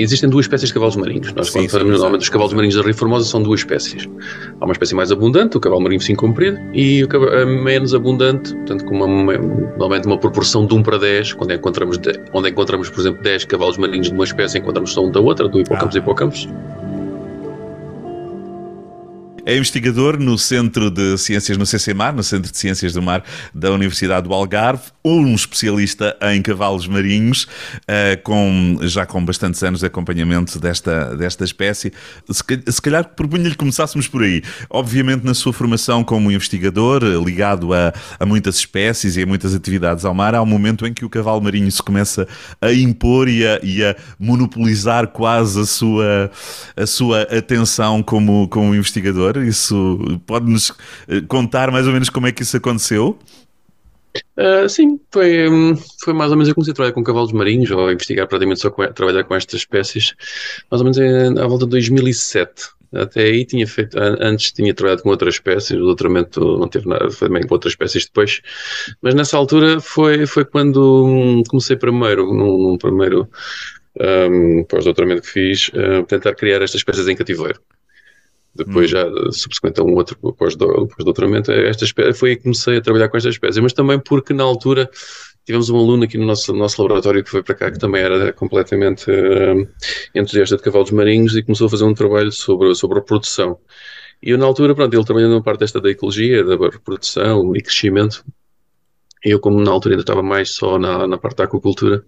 existem duas espécies de cavalos marinhos. Nós, sim, quando falamos normalmente dos cavalos marinhos da Rio Formosa, são duas espécies. Há uma espécie mais abundante, o cavalo marinho sim comprido, e o cavalo, a menos abundante, portanto, com uma, normalmente uma proporção de 1 para 10, quando encontramos, de, onde encontramos, por exemplo, 10 cavalos marinhos de uma espécie, encontramos só um da outra, do hippocampus ah. e hippocampus. É investigador no Centro de Ciências no CCMAR, no Centro de Ciências do Mar da Universidade do Algarve, um especialista em cavalos marinhos, eh, com, já com bastantes anos de acompanhamento desta, desta espécie. Se calhar propunha-lhe que começássemos por aí. Obviamente, na sua formação como investigador, ligado a, a muitas espécies e a muitas atividades ao mar, há um momento em que o cavalo marinho se começa a impor e a, e a monopolizar quase a sua, a sua atenção como, como investigador. Isso pode-nos eh, contar mais ou menos como é que isso aconteceu? Uh, sim, foi, hum, foi mais ou menos eu comecei a trabalhar com cavalos marinhos ou a investigar praticamente só com, trabalhar com estas espécies, mais ou menos à volta de 2007. Até aí tinha feito, antes tinha trabalhado com outras espécies, o doutoramento não teve nada, foi também com outras espécies depois, mas nessa altura foi, foi quando hum, comecei primeiro, num, num primeiro um, pós-doutoramento que fiz, uh, tentar criar estas espécies em cativeiro. Depois, hum. já subsequente a um outro pós-doutoramento, esta espécie, foi aí que comecei a trabalhar com esta espécie, mas também porque na altura tivemos um aluno aqui no nosso, nosso laboratório que foi para cá, que também era completamente uh, entusiasta de cavalos marinhos e começou a fazer um trabalho sobre, sobre a produção. E eu, na altura, pronto, ele trabalhando na parte desta da ecologia, da reprodução e crescimento, eu, como na altura ainda estava mais só na, na parte da aquacultura,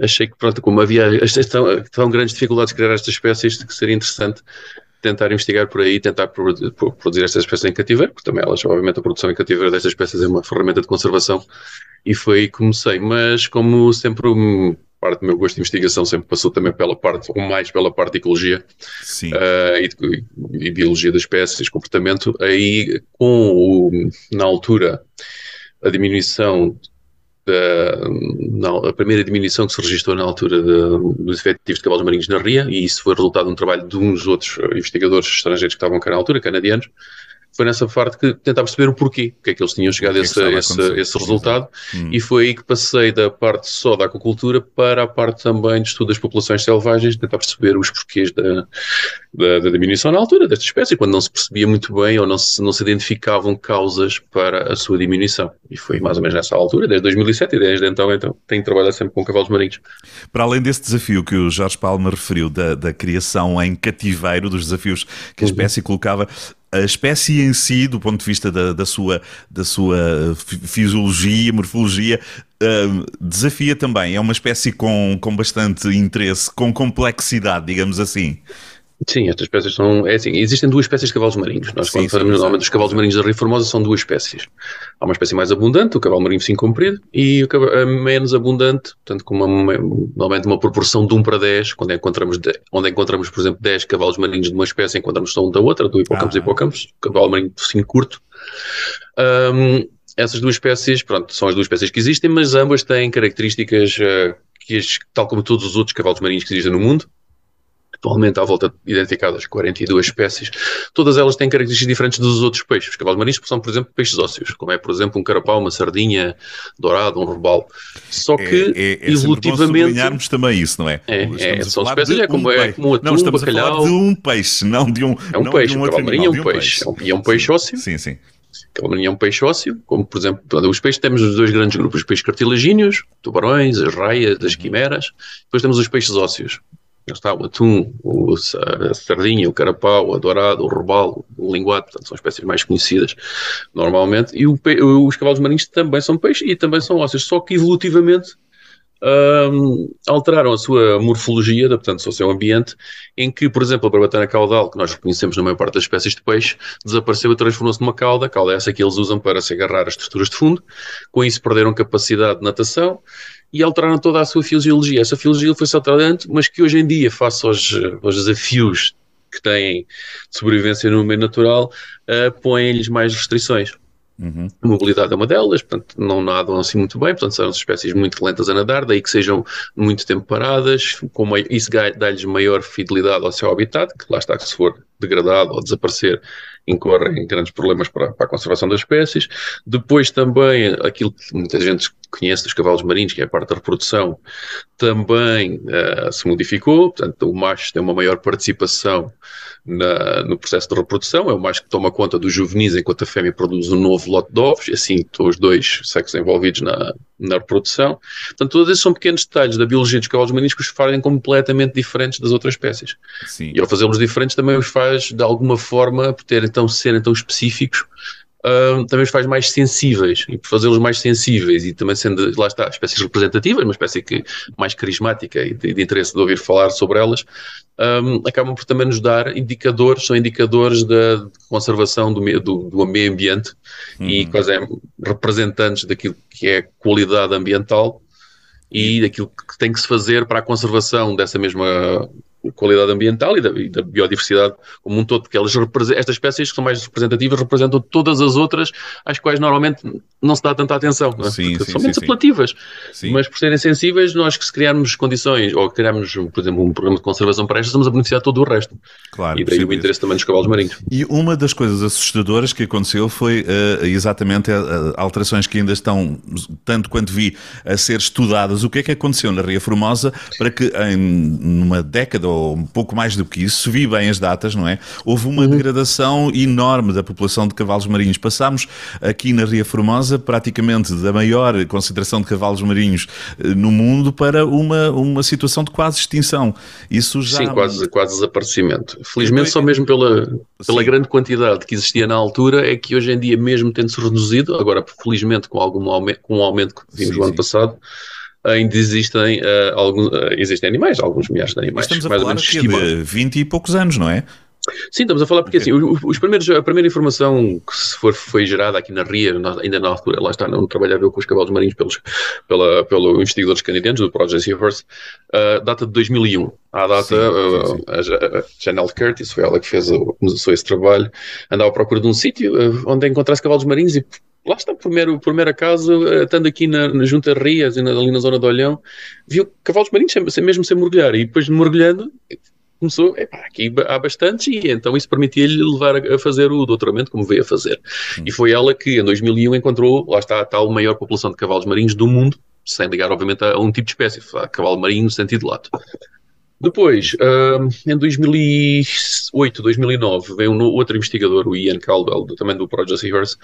achei que, pronto, como havia tão, tão grandes dificuldades de criar estas espécies, que seria interessante tentar investigar por aí, tentar produzir estas espécies em cativeiro, porque também elas, obviamente, a produção em cativeiro destas espécies é uma ferramenta de conservação, e foi aí que comecei. Mas, como sempre, parte do meu gosto de investigação sempre passou também pela parte, ou mais pela parte de ecologia uh, e, de, e, biologia das espécies, comportamento, aí, com o, na altura, a diminuição da, na, a primeira diminuição que se registrou na altura de, dos efetivos de cavalos marinhos na RIA, e isso foi resultado de um trabalho de uns outros investigadores estrangeiros que estavam cá na altura, canadianos, foi nessa parte que tentava perceber o porquê, porque é que eles tinham chegado a esse, esse, esse, resultado, hum. e foi aí que passei da parte só da aquacultura para a parte também de estudo das populações selvagens, tentar perceber os porquês da, da, da, diminuição na altura desta espécie, quando não se percebia muito bem ou não se, não se identificavam causas para a sua diminuição. E foi mais ou menos nessa altura, desde 2007 e desde então, então tenho trabalhado sempre com cavalos marinhos. Para além desse desafio que o Jorge Palma referiu, da, da criação em cativeiro, dos desafios que a uhum. espécie uhum. colocava, a espécie em si, do ponto de vista da, da sua, da sua fisiologia, morfologia, uh, desafia também. É uma espécie com, com bastante interesse, com complexidade, digamos assim. Sim, estas espécies são. É assim, existem duas espécies de cavalos marinhos. Nós, sim, quando falamos normalmente dos cavalos marinhos da Rio Formosa, são duas espécies. Há uma espécie mais abundante, o cavalo marinho sim comprido, e o cavalo, a menos abundante, portanto, com uma, normalmente uma proporção de 1 para 10, quando encontramos, de, onde encontramos, por exemplo, 10 cavalos marinhos de uma espécie, encontramos só um da outra, do hippocampus ah. hippocampus, cavalo marinho sim curto. Um, essas duas espécies, pronto, são as duas espécies que existem, mas ambas têm características uh, que, tal como todos os outros cavalos marinhos que existem no mundo, atualmente à volta identificadas 42 espécies, todas elas têm características diferentes dos outros peixes. Os cavalos marinhos são, por exemplo, peixes ósseos, como é, por exemplo, um carapau, uma sardinha dourado, um robalo. Só que, é, é, é evolutivamente... também isso, não é? É, é são espécies, é como, um é como atum, não, estamos bacalhau... a de um peixe, não de um É um peixe, um cavalo marinho é um peixe. E é um peixe ósseo. Sim, sim. Marinho é um peixe ósseo, como, por exemplo, os peixes, temos os dois grandes grupos, os peixes cartilagíneos, tubarões, as raias, as quimeras, depois temos os peixes ósseos, está o atum, o, a sardinha, o carapau, a dourado, o robalo, o linguado, portanto são espécies mais conhecidas normalmente, e o, os cavalos marinhos também são peixes e também são ósseos, só que evolutivamente um, alteraram a sua morfologia, adaptando-se ao seu ambiente, em que, por exemplo, a barbatana caudal, que nós reconhecemos na maior parte das espécies de peixe, desapareceu e transformou-se numa cauda, cauda é essa que eles usam para se agarrar às estruturas de fundo, com isso perderam capacidade de natação, e alteraram toda a sua fisiologia. Essa fisiologia foi-se alterando, mas que hoje em dia, face aos, aos desafios que têm de sobrevivência no meio natural, uh, põem-lhes mais restrições. Uhum. A mobilidade é uma delas, portanto, não nadam assim muito bem, portanto, são espécies muito lentas a nadar, daí que sejam muito tempo paradas, com isso dá-lhes maior fidelidade ao seu habitat, que lá está, que se for degradado ou desaparecer, incorrem em grandes problemas para, para, a conservação das espécies. Depois também aquilo que muita gente conhece dos cavalos marinhos, que é a parte da reprodução, também uh, se modificou, portanto o macho tem uma maior participação na, no processo de reprodução, é o macho que toma conta dos juvenis enquanto a fêmea produz um novo lote de ovos, assim estão os dois sexos envolvidos na, na reprodução. Portanto, todos esses são pequenos detalhes da biologia dos cavalos marinhos que os fazem completamente diferentes das outras espécies. Sim. E ao fazê-los diferentes também os faz, de alguma forma, por terem então serem tão específicos, uh, também os faz mais sensíveis. E por fazê-los mais sensíveis e também sendo, lá está, espécies representativas, uma espécie que, mais carismática e de, de interesse de ouvir falar sobre elas, um, acabam por também nos dar indicadores, são indicadores da conservação do, do, do meio ambiente uhum. e quase é, representantes daquilo que é qualidade ambiental e daquilo que tem que se fazer para a conservação dessa mesma qualidade ambiental e da, e da, biodiversidade como um todo, porque elas estas espécies que são mais representativas representam todas as outras às quais normalmente não se dá tanta atenção, é? sim, sim, são menos apelativas, mas por serem sensíveis, nós que se criarmos condições ou criarmos, por exemplo, um programa de conservação para estas, estamos a beneficiar todo o resto. Claro, e daí o interesse também dos cavalos marinhos. E uma das coisas assustadoras que aconteceu foi uh, exatamente a, a alterações que ainda estão, tanto quanto vi, a ser estudadas. O que é que aconteceu na Ria Formosa para que em numa década ou um pouco mais do que isso, se vi bem as datas, não é? Houve uma uhum. degradação enorme da população de cavalos marinhos. Passámos aqui na Ria Formosa praticamente da maior concentração de cavalos marinhos eh, no mundo para uma, uma situação de quase extinção. Isso já... Sim, quase, quase desaparecimento. Felizmente, só mesmo pela, pela grande quantidade que existia na altura, é que hoje em dia, mesmo tendo-se reduzido, agora felizmente com, algum aumento, com um aumento que vimos no ano passado, ainda existem, uh, alguns, uh, existem animais, alguns milhares de animais. Estamos a mais falar de 20 e poucos anos, não é? Sim, estamos a falar porque okay. assim, os, primeiros, a primeira informação que se for, foi gerada aqui na RIA, ainda na altura, lá está, não trabalhava eu com os cavalos marinhos pelos, pela, pelo investigadores canadianos do Project Seahorse, uh, data de 2001. À data, sim, sim, sim. a, a Janelle Curtis, foi ela que fez, começou esse trabalho, andava à procura de um sítio onde encontrasse cavalos marinhos e lá está, primeiro, primeiro acaso, eh, estando aqui na, na Junta Rias, ali na zona de Olhão, viu cavalos marinhos sem, mesmo sem mergulhar, e depois mergulhando, começou, epá, aqui há bastantes, e então isso permitia-lhe levar a, a, fazer o doutoramento como veio a fazer. Hum. E foi ela que, em 2001, encontrou, lá está a tal maior população de cavalos marinhos do mundo, sem ligar, obviamente, a, um tipo de espécie, a cavalo marinho no sentido lato. Depois, em 2008, 2009, veio um outro investigador, o Ian Caldwell, também do Project Seahorse,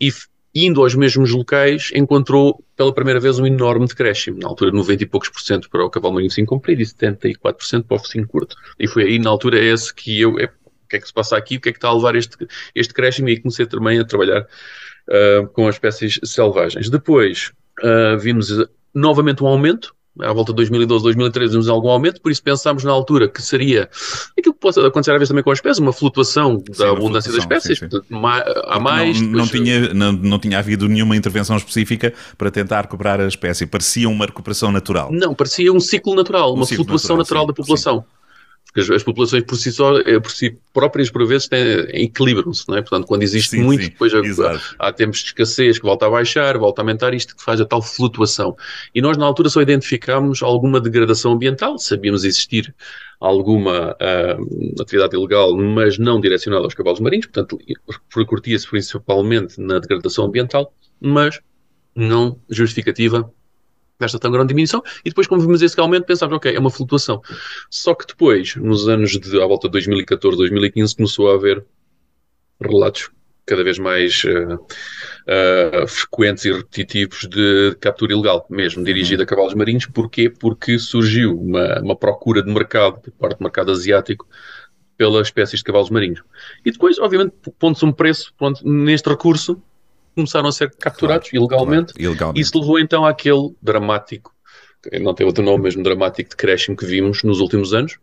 e indo aos mesmos locais, encontrou pela primeira vez um enorme decréscimo, na altura 90 e poucos por cento para o cavalo marinho sim comprido e 74% para o focinho curto. E foi aí, na altura, esse que eu, é, o que é que se passa aqui, o que é que está a levar este, este decréscimo, e comecei também a trabalhar uh, com as espécies selvagens. Depois, uh, vimos novamente um aumento, à volta de 2012, 2013, vimos algum aumento, por isso pensámos na altura que seria aquilo que pode acontecer às vezes também com as espécies, uma flutuação sim, da abundância das espécies. Sim, sim. há mais. Não, não, tinha, não, não tinha havido nenhuma intervenção específica para tentar recuperar a espécie. Parecia uma recuperação natural. Não, parecia um ciclo natural, um uma ciclo flutuação natural, natural da população porque as, as, populações por si só, eh, por si próprias, por vezes, equilibram-se, não é? Portanto, quando existe sim, muito, sim, depois há, há, tempos de escassez que volta a baixar, volta a aumentar, isto que faz a tal flutuação. E nós, na altura, só identificámos alguma degradação ambiental, sabíamos existir alguma uh, atividade ilegal, mas não direcionada aos cavalos marinhos, portanto, recortia-se principalmente na degradação ambiental, mas não justificativa desta tão grande diminuição, e depois, como vimos esse aumento, pensámos, ok, é uma flutuação. Só que depois, nos anos de, à volta de 2014, 2015, começou a haver relatos cada vez mais uh, uh, frequentes e repetitivos de captura ilegal, mesmo dirigida a cavalos marinhos. Porquê? Porque surgiu uma, uma procura de mercado, por parte do mercado asiático, pelas espécies de cavalos marinhos. E depois, obviamente, pondo-se um preço pronto, neste recurso, começaram a ser capturados claro, ilegalmente. Claro, ilegalmente. Isso levou então àquele dramático, não tem outro nome mesmo, dramático decréscimo que vimos nos últimos anos,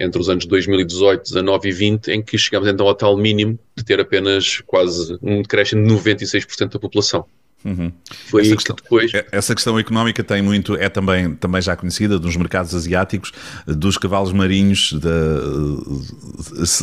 entre os anos 2018, 19 e 20, em que chegamos então ao tal mínimo de ter apenas quase um decréscimo de 96% da população. Uhum. Foi essa questão, que depois. É, essa questão económica tem muito, é também, também já conhecida dos mercados asiáticos, dos cavalos marinhos,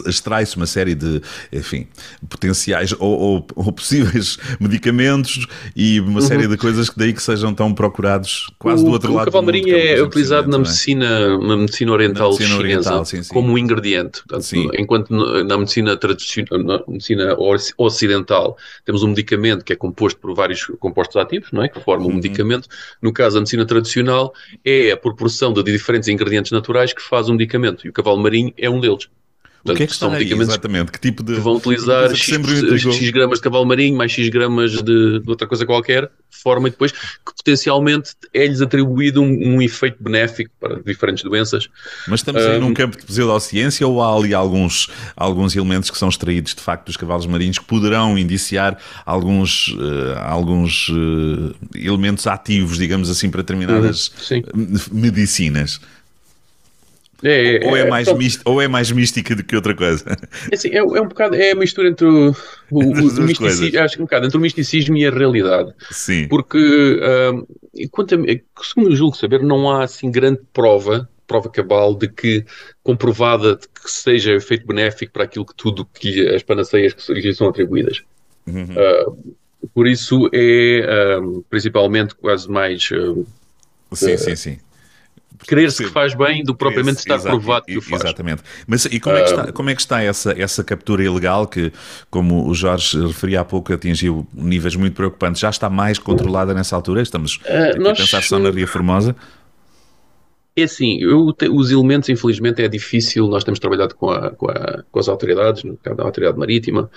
extrai-se uma série de, enfim, potenciais ou, ou, ou possíveis medicamentos e uma série uhum. de coisas que daí que sejam tão procurados quase o, do outro o lado. O cavalo marinho é utilizado na medicina, na medicina oriental na medicina chinesa oriental, sim, sim. como um ingrediente. Portanto, enquanto na medicina tradicional, na medicina ocidental, temos um medicamento que é composto por vários compostos ativos, não é? que formam um uhum. medicamento. No caso da medicina tradicional, é a proporção de diferentes ingredientes naturais que faz um medicamento. E o cavalo marinho é um deles. Portanto, o que é que são aí, exatamente? Que tipo de. Que vão utilizar X, X, gramas de cavalo marinho mais X gramas de, de outra coisa qualquer, forma e depois que potencialmente é-lhes atribuído um, um, efeito benéfico para diferentes doenças. Mas estamos aí um, num campo de pseudociência ou há ali alguns, alguns elementos que são extraídos de facto dos cavalos marinhos que poderão indiciar alguns, uh, alguns uh, elementos ativos, digamos assim, para determinadas uhum, medicinas? É, é, ou, é, é mais mística, ou é mais mística do que outra coisa? É, assim, é, é um bocado, é a mistura entre o, o, o misticismo, acho que um bocado entre o misticismo e a realidade. Sim. Porque, uh, quanto a, segundo julgo saber, não há assim grande prova, prova cabal, de que comprovada de que seja efeito benéfico para aquilo que tudo que as panaceias que lhe são atribuídas. Uhum. Uh, por isso é uh, principalmente quase mais. sim, sim, sim crer-se que faz bem do propriamente estar exato, provado que o faz. Exatamente. Mas e como é que está, como é que está essa, essa captura ilegal que, como o Jorge referia há pouco, atingiu níveis muito preocupantes? Já está mais controlada nessa altura? Estamos uh, nós, a pensar só na Ria Formosa? É assim, eu, os elementos, infelizmente, é difícil. Nós temos trabalhado com, a, com, a, com as autoridades, no caso da Autoridade Marítima,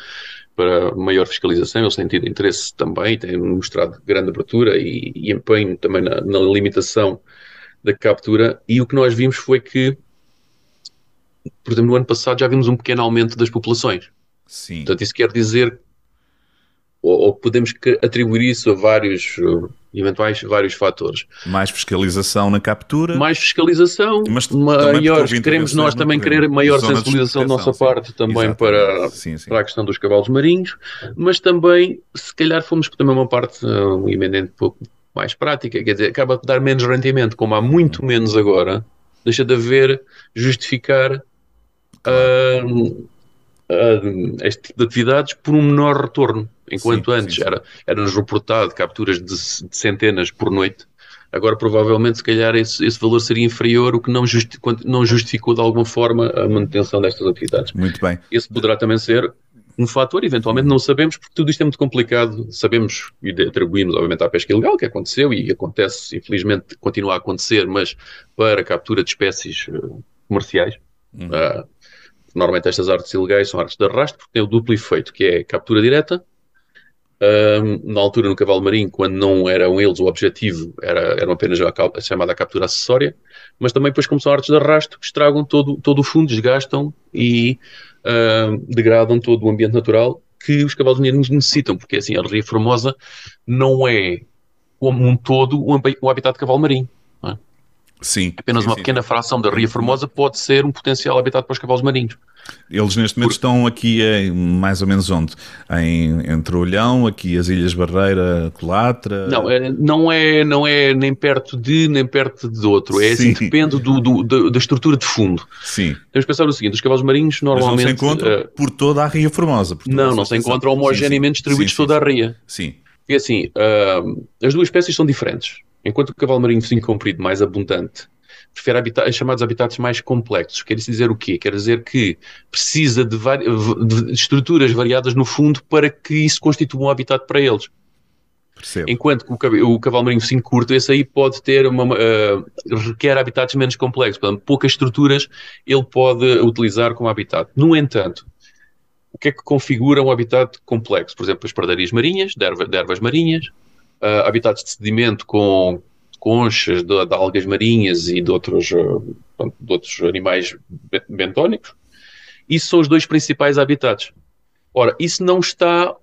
para maior fiscalização. Eles têm tido interesse também, têm mostrado grande abertura e, e empenho também na, na limitação da captura e o que nós vimos foi que, por exemplo, no ano passado já vimos um pequeno aumento das populações. Sim. Portanto, isso quer dizer, ou, ou podemos atribuir isso a vários uh, eventuais vários fatores. Mais fiscalização na captura. Mais fiscalização, mas maior, queremos nós também querer maior sensibilização da nossa sim, parte também para, sim, sim. para a questão dos cavalos marinhos, mas também, se calhar, fomos também uma parte, uh, um emendente pouco mais prática, quer dizer, acaba de dar menos rendimento, como há muito menos agora, deixa de haver justificar uh, uh, este tipo de atividades por um menor retorno, enquanto sim, antes sim, sim. era era-nos reportado capturas de, de, centenas por noite, agora provavelmente se calhar esse, esse valor seria inferior, o que não, justi não justificou de alguma forma a manutenção destas atividades. Muito bem. Esse poderá também ser um fator, eventualmente não sabemos, porque tudo isto é muito complicado. Sabemos e atribuímos, obviamente, à pesca ilegal, que aconteceu e acontece, infelizmente, continua a acontecer, mas para a captura de espécies uh, comerciais. Uhum. Uh, normalmente estas artes ilegais são artes de arrasto, porque têm o duplo efeito, que é captura direta. Uh, na altura, no cavalo marinho, quando não eram eles o objetivo, era, eram apenas a, a chamada captura acessória, mas também depois como são artes de arrasto, que estragam todo, todo o fundo, desgastam e degradam todo o ambiente natural que os cavalos marinhos necessitam, porque assim, a Ria Formosa não é como um todo o habitat de cavalo marinho. É? Sim. Apenas sim, uma sim. pequena fração da Ria Formosa pode ser um potencial habitat para os cavalos marinhos. Eles neste momento Por... estão aqui em, mais ou menos onde? Em, entre Olhão, aqui as Ilhas Barreira, Colatra? Não, é, não, é, não é nem perto de, nem perto de outro. É assim, depende do, do, do, da estrutura de fundo. Sim. Temos que pensar o seguinte, os cavalos marinhos normalmente... Mas não se encontram uh, por toda a Ria Formosa. Não, não se encontram homogeneamente distribuídos por toda a Ria. Sim. E assim, uh, as duas espécies são diferentes. Enquanto o cavalo marinho focinho comprido mais abundante prefere habitat, chamados habitats mais complexos. Quer dizer o quê? Quer dizer que precisa de, de, estruturas variadas no fundo para que isso constitua um habitat para eles. Percebo. Enquanto que o, o cavalo marinho focinho curto, esse aí pode ter uma, uh, requer habitats menos complexos, portanto, poucas estruturas ele pode utilizar como habitat. No entanto, o que é que configura um habitat complexo? Por exemplo, as pradarias marinhas, de, erva, de ervas marinhas, uh, habitats de sedimento com conchas, de, de, algas marinhas e de outros, eh, de outros animais bentónicos. Isso são os dois principais habitats. Ora, isso não está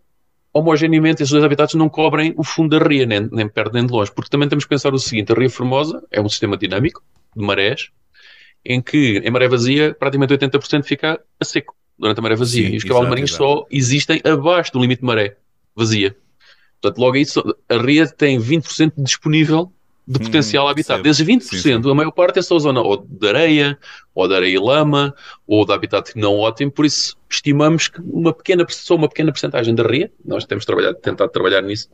homogeneamente, esses dois habitats não cobrem o fundo da ria, nem, nem perto nem de longe, porque também temos que pensar o seguinte, a ria Formosa é um sistema dinâmico de marés, em que em maré vazia praticamente 80% fica a seco durante a maré vazia, Sim, e os cavalos marinhos só existem abaixo do limite de maré vazia. Portanto, logo isso, a Ria tem 20% disponível de potencial hum, habitat. Desses 20%, sim, sim. a maior parte é só zona ou de areia, ou de areia e lama, ou de habitat não ótimo, por isso estimamos que uma pequena, só uma pequena porcentagem da RIA, nós temos trabalhado, tentado trabalhar nisso,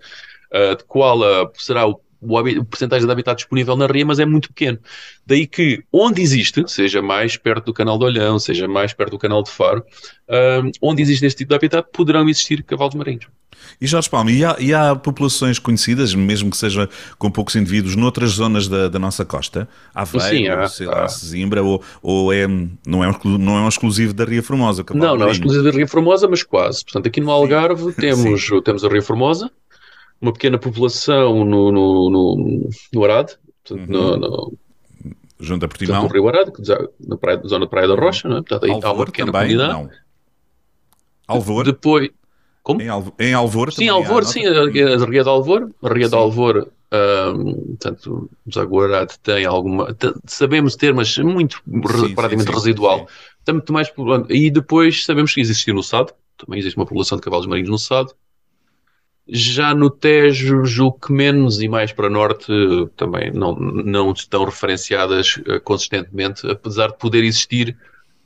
uh, de qual uh, será o o, o porcentagem de habitat disponível na ria, mas é muito pequeno. Daí que, onde existe, seja mais perto do canal de Olhão, seja mais perto do canal de Faro, uh, onde existe este tipo de habitat, poderão existir cavalos marinhos. E Jorge Palma, e há, e há, populações conhecidas, mesmo que seja com poucos indivíduos, noutras zonas da, da nossa costa? Aveiro, Sim, há, sei lá, Zimbra, ou, ou é, não, é um, não é um exclusivo da Ria Formosa? Não, não é exclusivo da Ria Formosa, mas quase. Portanto, aqui no Algarve temos, temos a Ria Formosa, uma pequena população no, no, no, no Arade, portanto, uhum. no, no, junto a Portimão. no Rio Arade, na, praia, na zona da Praia da Rocha, não é? portanto, aí Alvor, está uma pequena também, comunidade. Não. Alvor? Depois, como? Em, Alvor, em Alvor Sim, Alvor, há, sim, a, Ria de Alvor. A Ria de Alvor, um, portanto, Zaguarate tem alguma. Sabemos ter, mas muito sim, praticamente sim, residual. Tem muito mais. E depois sabemos que existe no SAD, também existe uma população de cavalos marinhos no SAD. Já no Tejo, julgo que menos e mais para norte também não, não estão referenciadas uh, consistentemente, apesar de poder existir.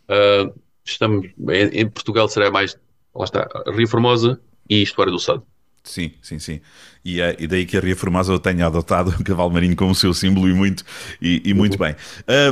Uh, estamos, em, em, Portugal será mais, lá está, Rio Formosa e História do Sado. Sim, sim, sim. E, é, e daí que a Ria Formosa tenha adotado o cavalo marinho como seu símbolo e muito, e, e muito uhum. bem.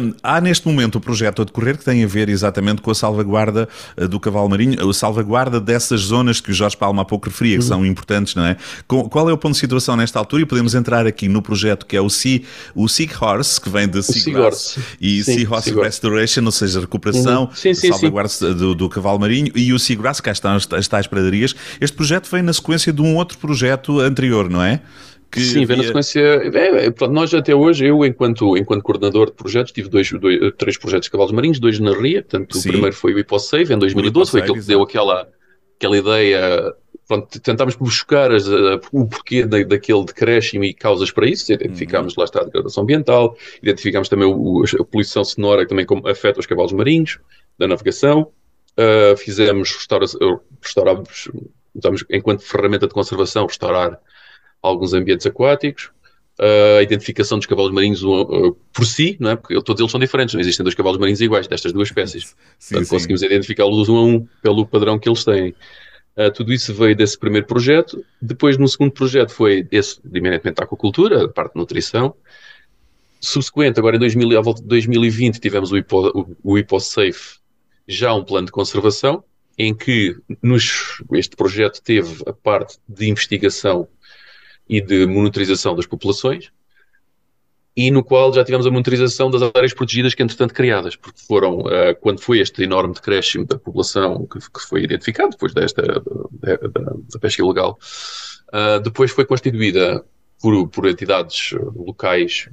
Um, há neste momento o projeto a decorrer que tem a ver exatamente com a salvaguarda uh, do cavalo marinho, a salvaguarda dessas zonas que o Jorge Palma há pouco referia, que uhum. são importantes, não é? Qual é o ponto de situação nesta altura? E podemos entrar aqui no projeto que é o Sea, o Sea Horse, que vem de Seagrass e sim, Sea Horse Restoration, ou seja, recuperação, uhum. sim, sim, salvaguarda do, do, cavalo marinho, e o Seagrass, cá estão as, as tais pradarias. Este projeto vem na sequência de um outro projeto anterior anterior, não é? Que Sim, vem na sequência. É, é, pronto, nós até hoje, eu, enquanto, enquanto coordenador de projetos, tive dois, dois, três projetos de cavalos marinhos, dois na RIA. Portanto, Sim. o primeiro foi o IPOSAVE em 2012, foi aquele que deu aquela, aquela ideia. Pronto, tentámos buscar as, o porquê da, daquele decréscimo e causas para isso. Identificámos, uhum. lá está, a degradação ambiental, identificámos também o, a poluição sonora que também afeta os cavalos marinhos, da navegação. Uh, fizemos restaura, restaurámos, enquanto ferramenta de conservação, restaurar alguns ambientes aquáticos, a identificação dos cavalos marinhos uh, por si, não é? porque todos eles são diferentes, não existem dois cavalos marinhos iguais destas duas espécies. Sim, Portanto, sim. conseguimos identificá-los um a um pelo padrão que eles têm. Uh, tudo isso veio desse primeiro projeto. Depois, no segundo projeto, foi esse eminentemente aquacultura, a parte de nutrição. Subsequente, agora em 2000, à volta de 2020, tivemos o, Hipo, o, o HipoSafe, já um plano de conservação, em que nos, este projeto teve a parte de investigação e de monitorização das populações, e no qual já tivemos a monitorização das áreas protegidas que, entretanto, criadas, porque foram, uh, quando foi este enorme decréscimo da população que, que foi identificado depois desta da, da, da pesca ilegal, uh, depois foi constituída por, por entidades locais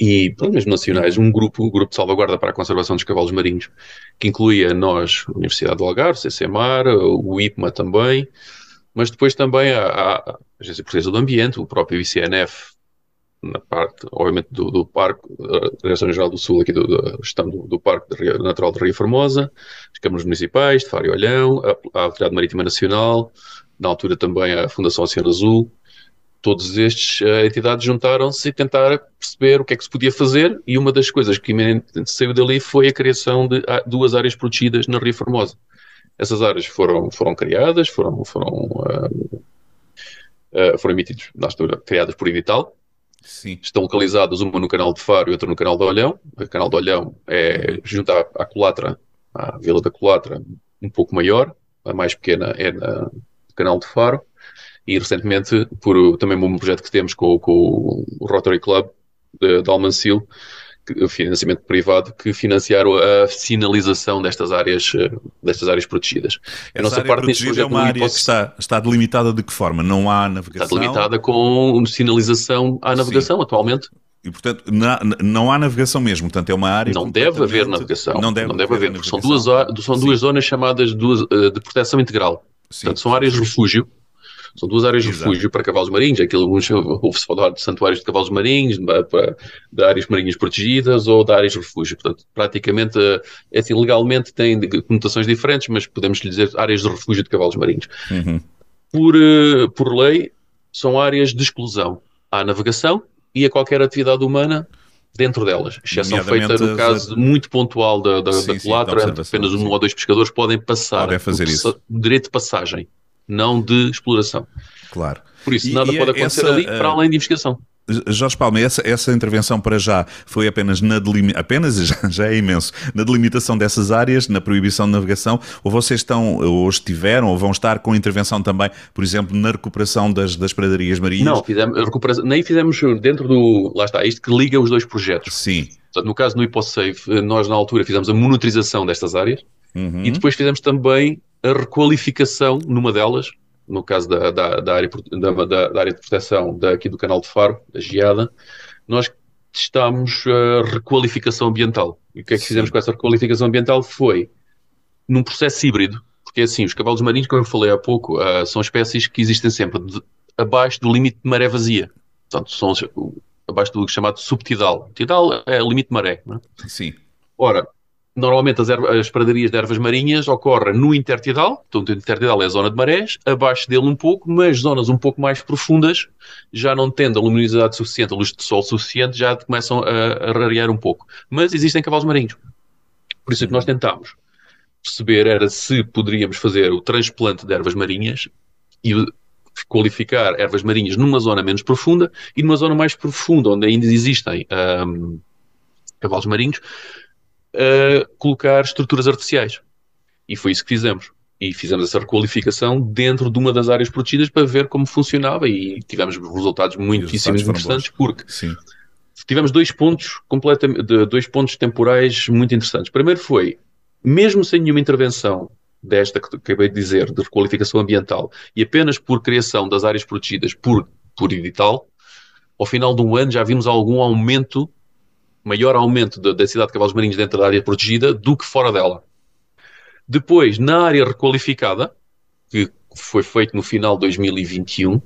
e mesmo nacionais, um grupo, um grupo de salvaguarda para a conservação dos cavalos marinhos, que incluía nós, a Universidade do Algarve, CCMAR, o IPMA também, mas depois também a, a Agência Portuguesa do Ambiente, o próprio ICNF, na parte, obviamente, do, do Parque, da Direção-Geral do Sul, aqui do, da gestão do, do Parque Natural de Rio Formosa, as câmaras municipais de Faro e Olhão, a, a Autoridade Marítima Nacional, na altura também a Fundação Oceano Azul, todos estes uh, entidades juntaram-se e tentaram perceber o que é que se podia fazer e uma das coisas que saiu dali foi a criação de duas áreas protegidas na Rio Formosa. Essas áreas foram, foram criadas, foram, foram, uh, uh, foram emitidas, na altura, criadas por edital. Sim. Estão localizadas uma no canal de Faro e outra no canal de Olhão. O canal de Olhão é junto à, à Colatra, à Vila da Colatra, um pouco maior. A mais pequena é na, no canal de Faro. E recentemente, por também um projeto que temos com, com o Rotary Club de, de Almancil, financiamento privado que financiaram a sinalização destas áreas, eh, destas áreas protegidas. Essa a nossa área parte protegida é uma área que está, está delimitada de que forma? Não há navegação? Está delimitada com sinalização à navegação Sim. atualmente. E, portanto, na, não há navegação mesmo, portanto, é uma área. Não deve haver navegação. Não deve, não deve haver, porque são duas, são duas zonas chamadas duas, eh, de proteção integral. Sim. Portanto, são áreas de refúgio são duas áreas de refúgio para cavalos marinhos. Aquilo, ouve-se falar de santuários de cavalos marinhos, de, de, áreas marinhas protegidas ou de áreas de refúgio. Portanto, praticamente, é assim, legalmente tem conotações diferentes, mas podemos lhe dizer áreas de refúgio de cavalos marinhos. Uhum. por, uh, por lei, são áreas de exclusão à navegação e a qualquer atividade humana dentro delas. Exceção feita no caso a... muito pontual da, da, sim, da culatra, sim, apenas um sim. ou dois pescadores podem passar podem fazer isso. direito de passagem, não de exploração. Claro. Por isso, e, nada e pode acontecer essa, ali para além de investigação. Jorge Palma, essa, essa intervenção para já foi apenas na delimitação, apenas já, já, é imenso, na delimitação dessas áreas, na proibição de navegação, ou vocês estão, ou estiveram, ou vão estar com intervenção também, por exemplo, na recuperação das, das pradarias marinhas? Não, fizemos, recuperação, nem fizemos dentro do, lá está, isto que liga os dois projetos. Sim. No caso do HipoSafe, nós na altura fizemos a monitorização destas áreas uhum. e depois fizemos também a requalificação numa delas, no caso da, da, da área, da, da, área de proteção daqui do canal de Faro, da Geada, nós testámos a requalificação ambiental. E o que é que fizemos com essa requalificação ambiental? Foi num processo híbrido, porque é assim, os cavalos marinhos, como eu falei há pouco, uh, são espécies que existem sempre de, abaixo do limite de maré vazia. Portanto, são abaixo do chamado subtidal. Tidal é limite de maré. Não é? Sim. Ora, Normalmente as, as pradarias de ervas marinhas ocorrem no intertidal, então o intertidal é a zona de marés, abaixo dele um pouco, mas zonas um pouco mais profundas já não tendo a luminosidade suficiente, a luz de sol suficiente, já começam a, a rarear um pouco. Mas existem cavalos marinhos. Por isso é que nós tentámos perceber era se poderíamos fazer o transplante de ervas marinhas e qualificar ervas marinhas numa zona menos profunda e numa zona mais profunda, onde ainda existem um, cavalos marinhos, a colocar estruturas artificiais. E foi isso que fizemos. E fizemos essa requalificação dentro de uma das áreas protegidas para ver como funcionava e tivemos resultados muitíssimo interessantes porque Sim. tivemos dois pontos completamente, dois pontos temporais muito interessantes. Primeiro foi, mesmo sem nenhuma intervenção desta que acabei de dizer, de requalificação ambiental, e apenas por criação das áreas protegidas por, por edital, ao final de um ano já vimos algum aumento maior aumento da densidade de cavalos marinhos dentro da área protegida do que fora dela. Depois, na área requalificada, que foi feito no final de 2021,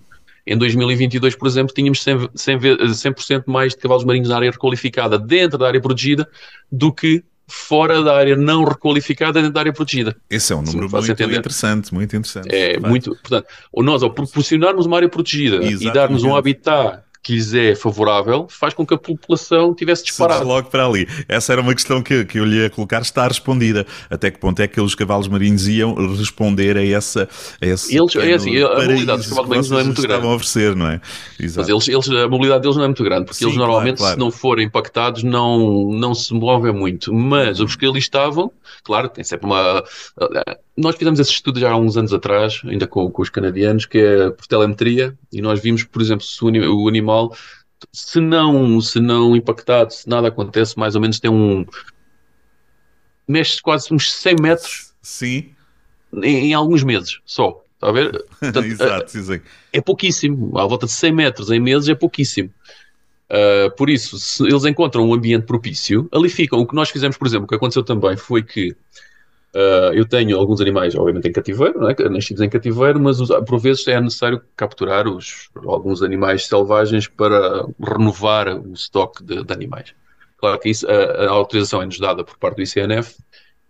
em 2022, por exemplo, tínhamos 100%, 100 mais de cavalos marinhos na área requalificada dentro da área protegida do que fora da área não requalificada dentro da área protegida. Esse é um número muito entender. interessante, muito interessante. É, muito, portanto, nós ao proporcionarmos uma área protegida Exatamente. e darmos um habitat que lhes é favorável faz com que a população tivesse disparado. logo para ali. Essa era uma questão que, que eu lhe ia colocar, está respondida. Até que ponto é que os cavalos marinhos iam responder a essa a esse eles, é assim, a mobilidade dos cavalos marinhos não é muito grande. a oferecer, não é? Exato. Mas eles, eles, a mobilidade deles não é muito grande, porque Sim, eles normalmente, claro, claro. se não forem impactados, não, não se movem muito. Mas os que ali estavam, claro, tem sempre uma nós fizemos esse estudo já há uns anos atrás, ainda com, com os canadianos, que é por telemetria, e nós vimos, por exemplo, se o, o animal, se não, se não impactado, se nada acontece, mais ou menos tem um. mexe quase uns 100 metros. Sim. Em, em alguns meses só. Está a ver? Portanto, Exato, sim. É pouquíssimo. À volta de 100 metros em meses é pouquíssimo. Uh, por isso, se eles encontram um ambiente propício, ali ficam. O que nós fizemos, por exemplo, o que aconteceu também foi que Uh, eu tenho alguns animais, obviamente, em cativeiro, não é? nascidos em cativeiro, mas por vezes é necessário capturar os, alguns animais selvagens para renovar o estoque de, de animais. Claro que isso, a, a autorização é-nos dada por parte do ICNF,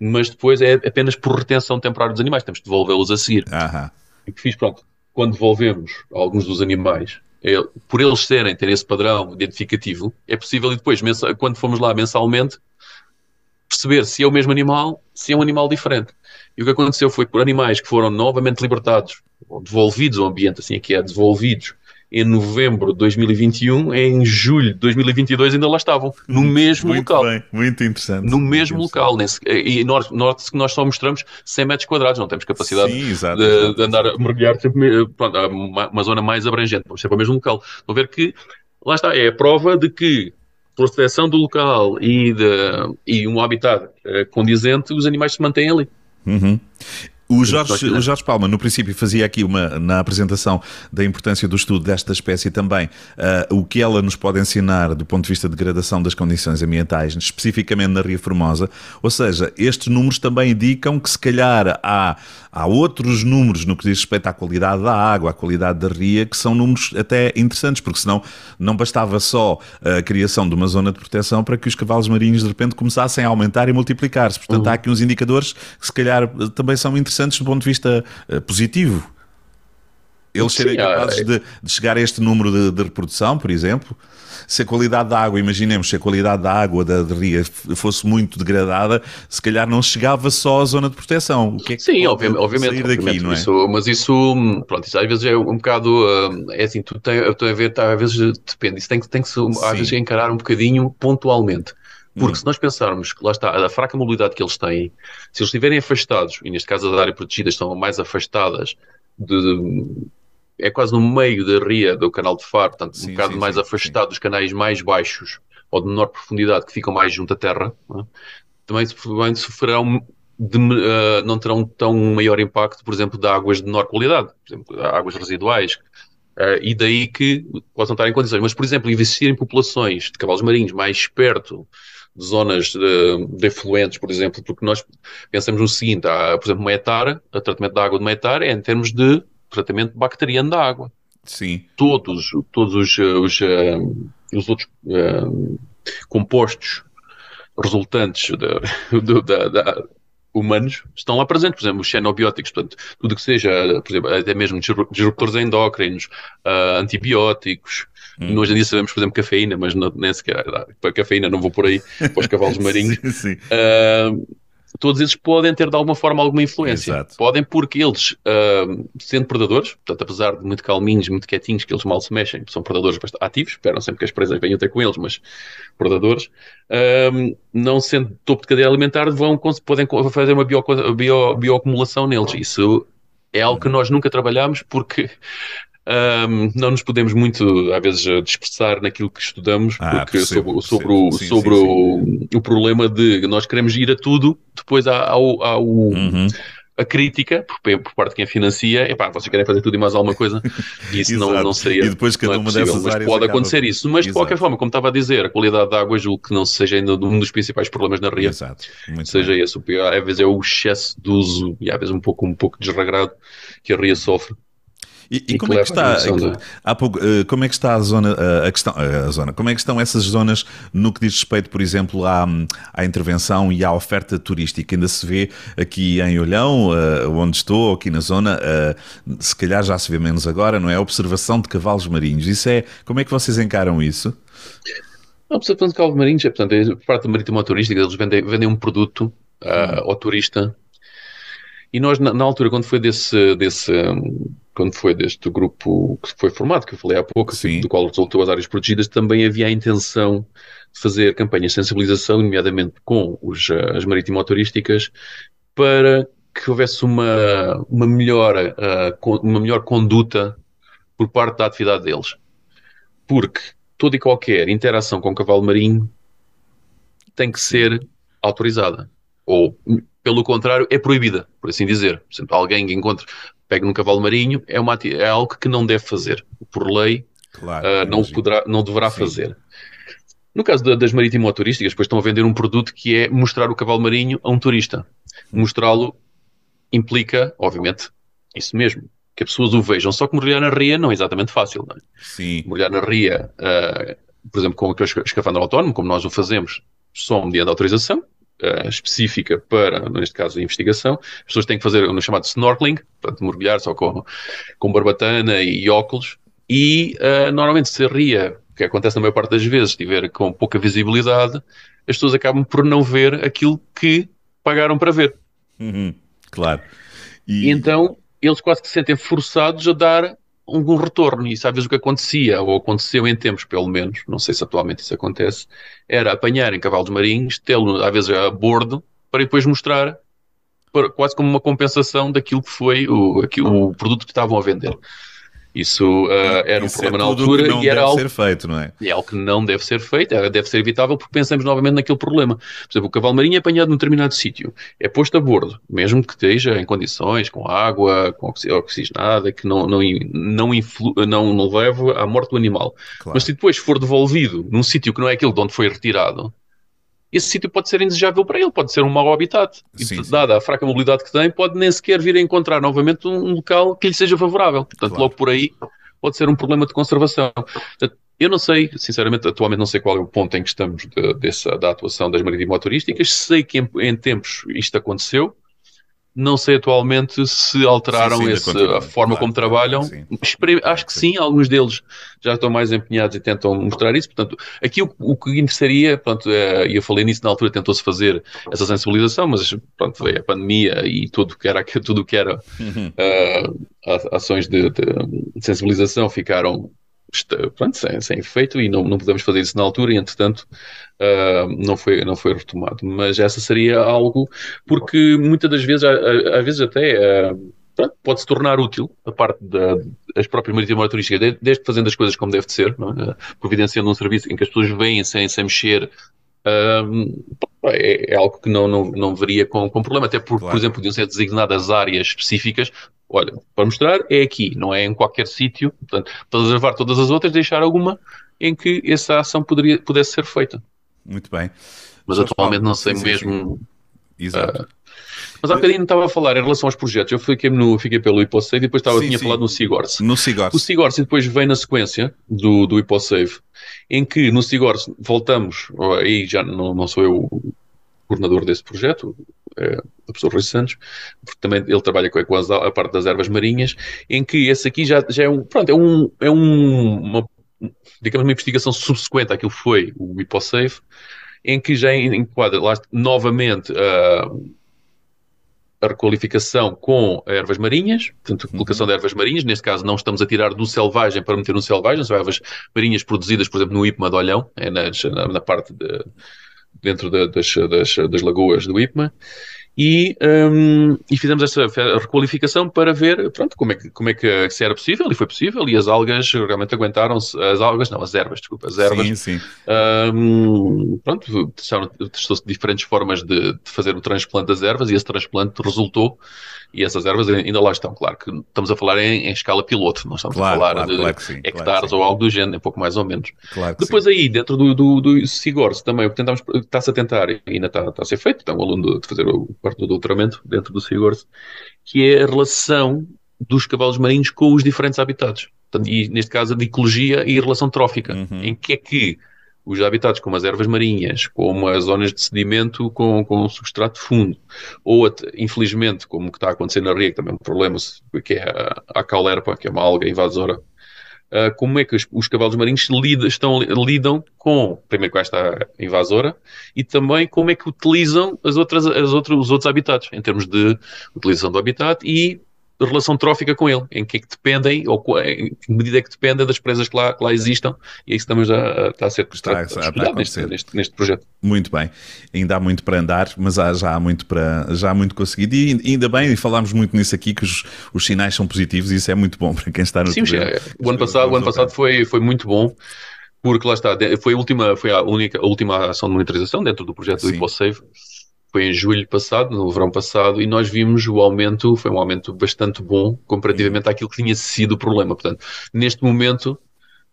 mas depois é apenas por retenção temporária dos animais, temos de devolvê-los a seguir. Aham. E que fiz, pronto, quando devolvemos alguns dos animais, é, por eles serem, terem esse padrão identificativo, é possível e depois, quando fomos lá mensalmente, perceber se é o mesmo animal, se é um animal diferente. E o que aconteceu foi que por animais que foram novamente libertados, ou devolvidos ao ambiente, assim aqui é, devolvidos em novembro de 2021, em julho de 2022 ainda lá estavam, no mesmo muito local. Bem, muito interessante. No mesmo local. Nesse, e note-se que nós só mostramos 100 metros quadrados, não temos capacidade Sim, exato, de, exato, de, andar a mergulhar sempre, pronto, uma, uma, zona mais abrangente, vamos sempre ao mesmo local. Vão ver que, lá está, é a prova de que proteção do local e, de, e um habitat uh, condizente, os animais se mantêm ali. Uhum. O Jorge, o Jorge Palma, no princípio, fazia aqui uma, na apresentação da importância do estudo desta espécie também, uh, o que ela nos pode ensinar do ponto de vista de degradação das condições ambientais, especificamente na Ria Formosa. Ou seja, estes números também indicam que, se calhar, há, há outros números no que diz respeito à qualidade da água, à qualidade da ria, que são números até interessantes, porque senão não bastava só a criação de uma zona de proteção para que os cavalos marinhos de repente começassem a aumentar e multiplicar-se. Portanto, uhum. há aqui uns indicadores que, se calhar, também são interessantes interessantes do ponto de vista uh, positivo. eles serem Sim, capazes é... de, de, chegar a este número de, de reprodução, por exemplo? se a qualidade da água, imaginemos, se a qualidade da água da, ria fosse muito degradada, se calhar não chegava só à zona de proteção. O que é que Sim, obviamente, obviamente, daqui, obviamente não é? Isso, mas isso, pronto, isso às vezes é um bocado, uh, é assim, tu tem, tu a ver, tá, às vezes depende, isso tem, tem que se, às vezes encarar um bocadinho pontualmente. Porque hum. se nós pensarmos que lá está, a fraca mobilidade que eles têm, se eles estiverem afastados, e neste caso as áreas protegidas estão mais afastadas de, de é quase no meio da ria do canal de Faro, portanto, sim, um bocado sim, mais sim, afastado dos canais mais baixos ou de menor profundidade que ficam mais junto à terra, é? também, também sofrerão de, uh, não terão tão maior impacto, por exemplo, de águas de menor qualidade, por exemplo, águas residuais, uh, e daí que possam estar em condições. Mas, por exemplo, investir em populações de cavalos marinhos mais perto de zonas de, de efluentes, por exemplo, porque nós pensamos no seguinte, há, por exemplo, uma hectare, o tratamento da água de uma hectare é em termos de tratamento bacteriano da água. Sim. Todos, todos os, os, uh, os outros compostos resultantes da, da, da, humanos estão lá presentes, por exemplo, os xenobióticos, portanto, tudo que seja, por exemplo, até mesmo disruptores endócrinos, uh, antibióticos, hum. hoje em dia sabemos, por exemplo, cafeína, mas não, nem sequer, para cafeína não vou por aí, para os cavalos marinhos. sim, sim. Uh, todos esses podem ter de alguma forma alguma influência. Exato. Podem porque eles, uh, sendo predadores, portanto, apesar de muito calminhos, muito quietinhos, que eles mal se mexem, são predadores bastante ativos, esperam sempre que as presas venham ter com eles, mas predadores, uh, não sendo topo de cadeia alimentar, vão, podem fazer uma bio, bio, bioacumulação neles. Isso é algo que nós nunca trabalhamos porque um, não nos podemos muito, às vezes, dispersar naquilo que estudamos, ah, porque percebo, sobre, sobre, o, sim, sobre sim. O, o, problema de nós queremos ir a tudo, depois ao, ao uhum. a crítica, por, por, parte de quem financia, epá, vocês querem fazer tudo e mais alguma coisa, e isso não, não seria. E depois cada é uma dessas mas pode acontecer isso. Mas, Exato. de qualquer forma, como estava a dizer, a qualidade da água julgo que não seja ainda um dos principais problemas na ria. Exato. Muito seja bem. esse. Às vezes é o excesso de uso e às vezes um pouco, um pouco desregrado que a ria sofre e, e, e como é que está? Pouco, eh, como é que está a zona, eh, a questão, eh, a zona? Como é que estão essas zonas no que diz respeito, por exemplo, à, à intervenção e à oferta turística? Ainda se vê aqui em Olhão, onde estou, aqui na zona, se calhar já se vê menos agora, não é? A observação de cavalos marinhos. Isso é, como é que vocês encaram isso? A observação de cavalos marinhos é, portanto, é, parte da marítima turística, eles vendem, vendem um produto uh, ao turista e nós, na, na, altura, quando foi desse, desse quando foi deste grupo que foi formado, que eu falei há pouco, Sim. do qual resultou as áreas protegidas, também havia a intenção de fazer campanhas de sensibilização, nomeadamente com os, as marítimo-turísticas, para que houvesse uma, uma, melhor, uh, uma melhor conduta por parte da atividade deles. Porque toda e qualquer interação com o cavalo marinho tem que ser autorizada. Ou pelo contrário, é proibida, por assim dizer. Por exemplo, alguém que encontre, pega num cavalo marinho, é, uma, é algo que não deve fazer. Por lei, claro, uh, não, poderá, não deverá Sim. fazer. No caso da, das marítimo-turísticas, depois estão a vender um produto que é mostrar o cavalo marinho a um turista. Mostrá-lo implica, obviamente, isso mesmo, que as pessoas o vejam. Só que mergulhar na ria não é exatamente fácil. Não é? Sim. Mergulhar na ria, uh, por exemplo, com o escafandro autónomo, como nós o fazemos, só mediante autorização, uh, específica para, neste caso, a investigação. As pessoas têm que fazer o chamado snorkeling, portanto, mergulhar só com, com barbatana e óculos. E uh, normalmente se ria, o que acontece na maior parte das vezes, estiver com pouca visibilidade, as pessoas acabam por não ver aquilo que pagaram para ver. Uhum, claro. E... e então eles quase que se sentem forçados a dar algum retorno. E vezes o que acontecia, ou aconteceu em tempos pelo menos, não sei se atualmente isso acontece, era apanharem cavalos marinhos, tê-lo às vezes a bordo, para depois mostrar quase como uma compensação daquilo que foi o, o produto que estavam a vender. Isso uh, era um Isso problema é na altura e era algo ser feito, não é? É algo que não deve ser feito, deve ser evitável porque pensamos novamente naquele problema. Por exemplo, o cavalo marinho é apanhado num determinado sítio, é posto a bordo, mesmo que esteja em condições, com água, com oxigenada, que não, não, não, influ, não, não leve à morte do animal. Claro. Mas se depois for devolvido num sítio que não é aquele de onde foi retirado, esse sítio pode ser indesejável para ele, pode ser um mau habitat. E, sim, dada a fraca mobilidade que tem, pode nem sequer vir a encontrar novamente um local que lhe seja favorável. Portanto, claro. logo por aí pode ser um problema de conservação. Portanto, eu não sei, sinceramente, atualmente não sei qual é o ponto em que estamos de, dessa, da atuação das maritimotorísticas. Sei que em, em tempos isto aconteceu, Não sei atualmente se alteraram sim, sim, esse, a forma claro, como trabalham. acho que sim, alguns deles já estão mais empenhados e tentam mostrar isso. Portanto, aqui o, o que interessaria, pronto, é, eu falei nisso na altura, tentou-se fazer essa sensibilização, mas pronto, veio a pandemia e tudo que era, tudo que era uhum. uh, ações de, de sensibilização ficaram pronto, sem, sem efeito e não, não podemos fazer isso na altura e entretanto uh, não, foi, não foi retomado. Mas essa seria algo, porque muitas das vezes, às vezes até uh, pode-se tornar útil a parte das próprias marítimas turísticas, desde fazendo as coisas como deve de ser, é? providenciando um serviço em que as pessoas vêm sem, sem mexer é, é, algo que não, não, não veria com, com problema, até porque, claro. por exemplo, podiam ser designadas áreas específicas. Olha, para mostrar, é aqui, não é em qualquer sítio. Portanto, para reservar todas as outras, deixar alguma em que essa ação poderia, pudesse ser feita. Muito bem. Mas atualmente não sei sim, mesmo. Sim. Exato. Uh, mas há bocadinho estava a falar em relação aos projetos. Eu fiquei, no, fiquei pelo IPOSAVE e depois estava, sim, tinha sim. falado no Sigorce. No Sigorce. O Sigorce depois vem na sequência do, do IPOSAVE, em que no Sigorce voltamos, aí já não, não sou eu o coordenador desse projeto, é a professor Rui Santos, porque também ele trabalha com, a, parte das ervas marinhas, em que esse aqui já, já é um, pronto, é um, é um, uma, digamos, uma investigação subsequente àquilo que foi o IPOSAVE, em que já enquadra lá, novamente uh, a requalificação com ervas marinhas, portanto, colocação uhum. de ervas marinhas, neste caso não estamos a tirar do selvagem para meter no selvagem, são ervas marinhas produzidas, por exemplo, no IPMA de Olhão, é na, na parte de, dentro de, das, das, das lagoas do IPMA, e, um, e fizemos essa requalificação para ver pronto, como, é que, como é que se era possível, e foi possível, e as algas realmente aguentaram-se, as algas, não, as ervas, desculpa, as ervas. Sim, sim. Um, pronto, testou-se diferentes formas de, de, fazer o transplante das ervas, e esse transplante resultou e essas ervas ainda lá estão. Claro que estamos a falar em, em escala piloto, não estamos claro, a falar claro, de claro sim, hectares ou algo do género, um pouco mais ou menos. Depois sim. aí, dentro do, do, do Sigors, também o que tentamos, está-se a tentar, e ainda está, está a ser feito, está um aluno de fazer o quarto do doutoramento dentro do Sigors, que é a relação dos cavalos marinhos com os diferentes habitats. e neste caso a de ecologia e relação trófica. Uhum. Em que é que os habitats como as ervas marinhas, como as zonas de sedimento com, com substrato fundo, ou infelizmente, como que está acontecendo na Ria, que também é um problema, que é a, a que é uma alga invasora, uh, como é que os, os cavalos marinhos lidam, estão, lidam com, primeiro com esta invasora, e também como é que utilizam as outras, as outras, os outros habitats, em termos de utilização do habitat e relação trófica com ele, em que é que dependem, ou em que medida é que dependem das presas que lá, que lá existam, e é isso também já está a ser está, está, está neste, neste, neste, projeto. Muito bem, ainda há muito para andar, mas há, já, há muito para, já há muito conseguido, e ainda bem, e falámos muito nisso aqui, que os, os sinais são positivos, e isso é muito bom para quem está no Sim, é, o ano passado, o ano passado foi, foi muito bom, porque lá está, foi a última, foi a única, a última ação de monitorização dentro do projeto Sim. do IPOSAVE, foi em julho passado, no verão passado, e nós vimos o aumento, foi um aumento bastante bom comparativamente àquilo que tinha sido o problema. Portanto, neste momento,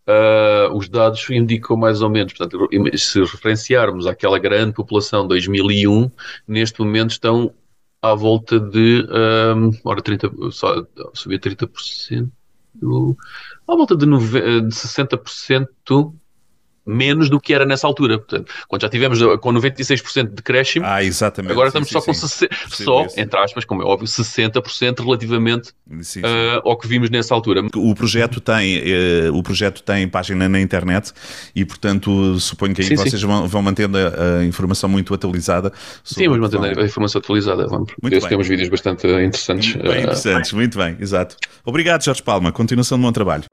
uh, os dados indicam mais ou menos, portanto, se referenciarmos aquela grande população de 2001, neste momento estão à volta de, um, ah, ora, 30, só, subia 30%, à volta de, 90, de 60% menos do que era nessa altura. Portanto, quando já tivemos uh, com 96% de decréscimo, ah, exatamente. agora estamos sim, só sim, com 60, só, entre aspas, como é óbvio, 60% relativamente sim, uh, ao que vimos nessa altura. O projeto tem, uh, o projeto tem página na internet e, portanto, suponho que aí vocês vão, vão, mantendo a, a, informação muito atualizada. Sim, vamos mantendo vão... a informação atualizada. Vamos. Muito Temos vídeos bastante interessantes. Bem uh, interessantes, muito bem, exato. Obrigado, Jorge Palma. Continuação de bom trabalho.